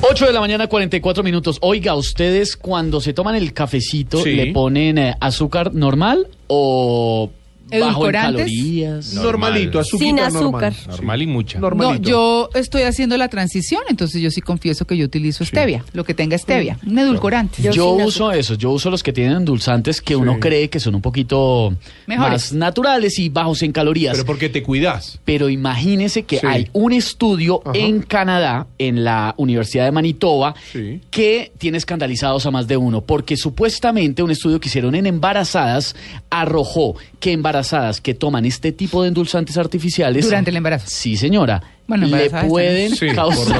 8 de la mañana, 44 minutos. Oiga, ¿ustedes cuando se toman el cafecito Sí. le ponen eh, azúcar normal o bajo en ¿Edulcorantes? calorías? Normalito, azúcar. Sin azúcar. Normal y mucha. No, Normalito. yo estoy haciendo la transición, entonces yo sí confieso que yo utilizo stevia, lo que tenga stevia, un edulcorante. Yo, Yo sin uso esos, yo uso los que tienen endulzantes que uno cree que son un poquito Mejores. más naturales y bajos en calorías. Pero porque te cuidas. Pero imagínese que Sí. hay un estudio Ajá. en Canadá, en la Universidad de Manitoba, Sí. que tiene escandalizados a más de uno, porque supuestamente un estudio que hicieron en embarazadas arrojó que embarazadas que toman este tipo de endulzantes artificiales Durante el embarazo. Sí, señora. Bueno, le embarazadas pueden. Sí, causar.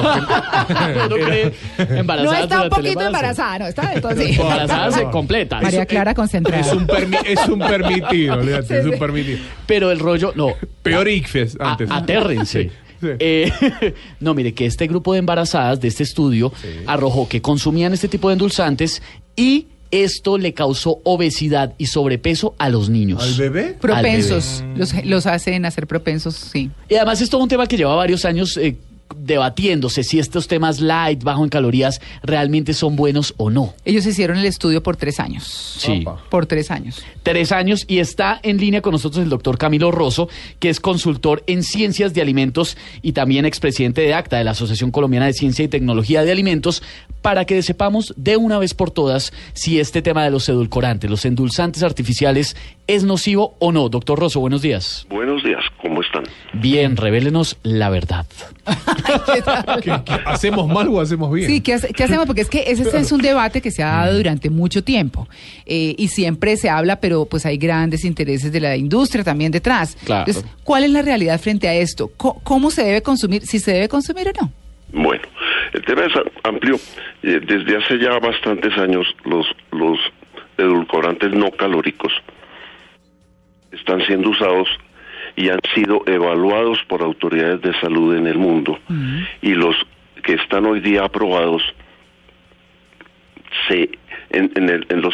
Uno cree embarazadas No está un poquito embarazada, no está entonces. Embarazadas se completa. María Clara concentrada. Es un, permi- es un permitido, olvídate, Sí, es un sí. permitido. Pero el rollo, no. Peor ICFES A- antes. atérrense. Sí, sí. Eh, no, mire, que este grupo de embarazadas de este estudio arrojó que consumían este tipo de endulzantes y esto le causó obesidad y sobrepeso a los niños. ¿Al bebé? Propensos, los, los hacen hacer propensos, sí. Y además es todo un tema que lleva varios años eh, debatiéndose si estos temas light, bajo en calorías, realmente son buenos o no. Ellos hicieron el estudio por tres años. Sí. Opa. Por tres años. Tres años y está en línea con nosotros el doctor Camilo Rosso, que es consultor en ciencias de alimentos y también expresidente de ACTA, de la Asociación Colombiana de Ciencia y Tecnología de Alimentos, para que sepamos de una vez por todas si este tema de los edulcorantes, los endulzantes artificiales, es nocivo o no. Doctor Rosso, buenos días. Buenos días, ¿cómo están? Bien, revélenos la verdad. ¿Qué- qué- ¿Hacemos mal o hacemos bien? Sí, ¿qué, hace- qué hacemos? Porque es que ese es un debate que se ha dado durante mucho tiempo eh, y siempre se habla, pero pues hay grandes intereses de la industria también detrás. Claro. Entonces, ¿cuál es la realidad frente a esto? ¿Cómo se debe consumir? ¿Si se debe consumir o no? Bueno, el tema es amplio. Eh, Desde hace ya bastantes años los, los edulcorantes no calóricos están siendo usados y han sido evaluados por autoridades de salud en el mundo y los que están hoy día aprobados se en, en el- en los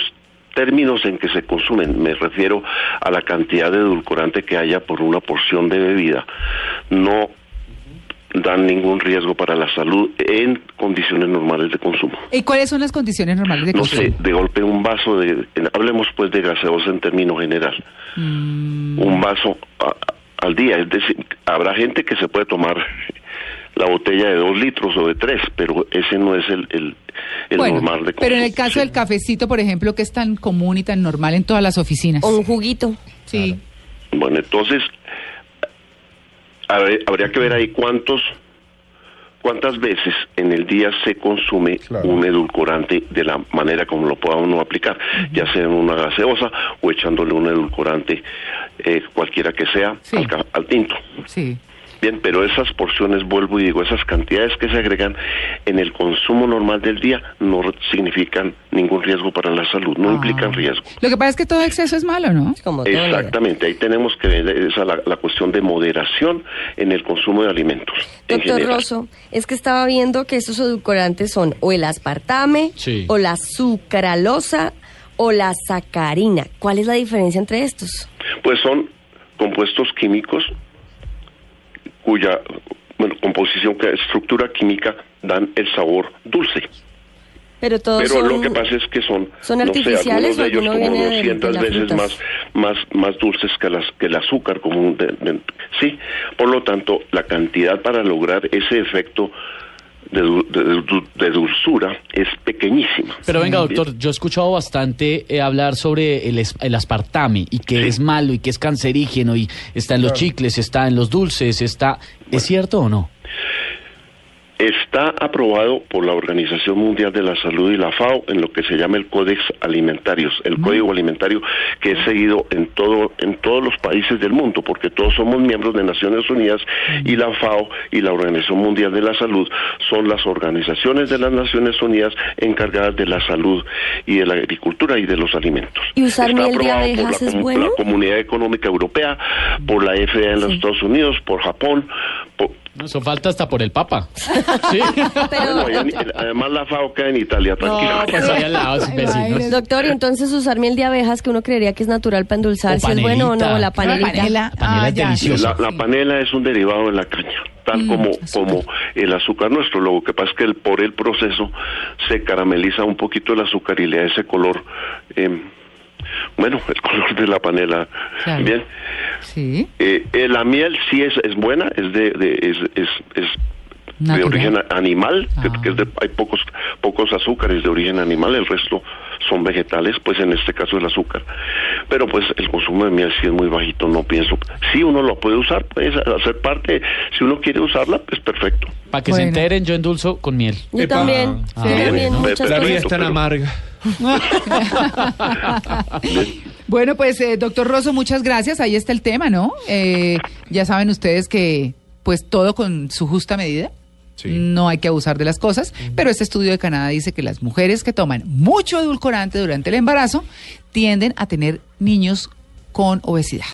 términos en que se consumen, me refiero a la cantidad de edulcorante que haya por una porción de bebida, no dan ningún riesgo para la salud en condiciones normales de consumo. ¿Y cuáles son las condiciones normales de No consumo? sé, de golpe un vaso de, hablemos pues de gaseosa en términos general, Mm. un vaso a- al día, es decir, habrá gente que se puede tomar la botella de dos litros o de tres, pero ese no es el, el, el Bueno, normal de pero en el caso del cafecito, por ejemplo, que es tan común y tan normal en todas las oficinas. O un juguito. Sí. Bueno, entonces hab- habría que ver ahí cuántos cuántas veces en el día se consume Claro. un edulcorante de la manera como lo pueda uno aplicar, ya sea en una gaseosa o echándole un edulcorante eh, cualquiera que sea Sí. al, al tinto. Sí. Bien, pero esas porciones, vuelvo y digo, esas cantidades que se agregan en el consumo normal del día no significan ningún riesgo para la salud, no Ah. implican riesgo. Lo que pasa es que todo exceso es malo, ¿no? Como. Exactamente, ahí tenemos que ver esa la, la cuestión de moderación en el consumo de alimentos. en Doctor. Rosso, es que estaba viendo que estos edulcorantes son o el aspartame, Sí. o la sucralosa, o la sacarina. ¿Cuál es la diferencia entre estos? Pues son compuestos químicos cuya bueno, composición, que estructura química dan el sabor dulce. Pero todos Pero son... lo que pasa es que son, ¿son no sé, algunos de ellos como viene de- de 200 las veces frutas? más, más, más dulces que, las, que el azúcar común. de- sí, por lo tanto, la cantidad para lograr ese efecto de, de- de- dulzura es pequeñísima. Pero venga, doctor, yo he escuchado bastante eh, hablar sobre el, el aspartame y que Sí. es malo y que es cancerígeno y está en los chicles, está en los dulces, está... ¿Es cierto o no? Está aprobado por la Organización Mundial de la Salud y la FAO en lo que se llama el Códex Alimentarios, el Código Alimentario que es seguido en todo en todos los países del mundo, porque todos somos miembros de Naciones Unidas y la FAO y la Organización Mundial de la Salud son las organizaciones de las Naciones Unidas encargadas de la salud y de la agricultura y de los alimentos. ¿Y usar Está miel de aprobado por abejas la, es bueno? la Comunidad Económica Europea, por la FDA en los. Estados Unidos, por Japón, por, No, Eso falta hasta por el Papa. Sí. Pero, Bueno, allá en- además la FAO queda en Italia, tranquilo. No, pues ahí al lado, Ay, vecinos. imagínese. doctor, y entonces usar miel de abejas que uno creería que es natural para endulzar, si es bueno o no, panelita. la panela. La panela Ah, es ya. deliciosa. La, la panela es un derivado de la caña, tal Mm, como, azúcar. como el azúcar nuestro. Lo que pasa es que el, por el proceso se carameliza un poquito el azúcar y le da ese color. em, bueno, el color de la panela. Claro. Bien. Sí. Eh, eh, la miel sí es, es buena, es de, de- es, es, es de origen animal, que- Ah. que es de- hay pocos pocos azúcares de origen animal, el resto son vegetales, pues en este caso el azúcar. Pero pues el consumo de miel sí es muy bajito, no pienso. Sí, uno lo puede usar, puede hacer parte, si uno quiere usarla, pues perfecto. Para que Bueno. se enteren, yo endulzo con miel. Yo Epa. también. Ah, bien, también, ¿no? muchas La vida es tan pero- amarga. Bueno, pues, eh, doctor Rosso, muchas gracias. Ahí está el tema, ¿no? Eh, ya saben ustedes que, pues, todo con su justa medida. Sí. No hay que abusar de las cosas, pero este estudio de Canadá dice que las mujeres que toman mucho edulcorante durante el embarazo tienden a tener niños con obesidad.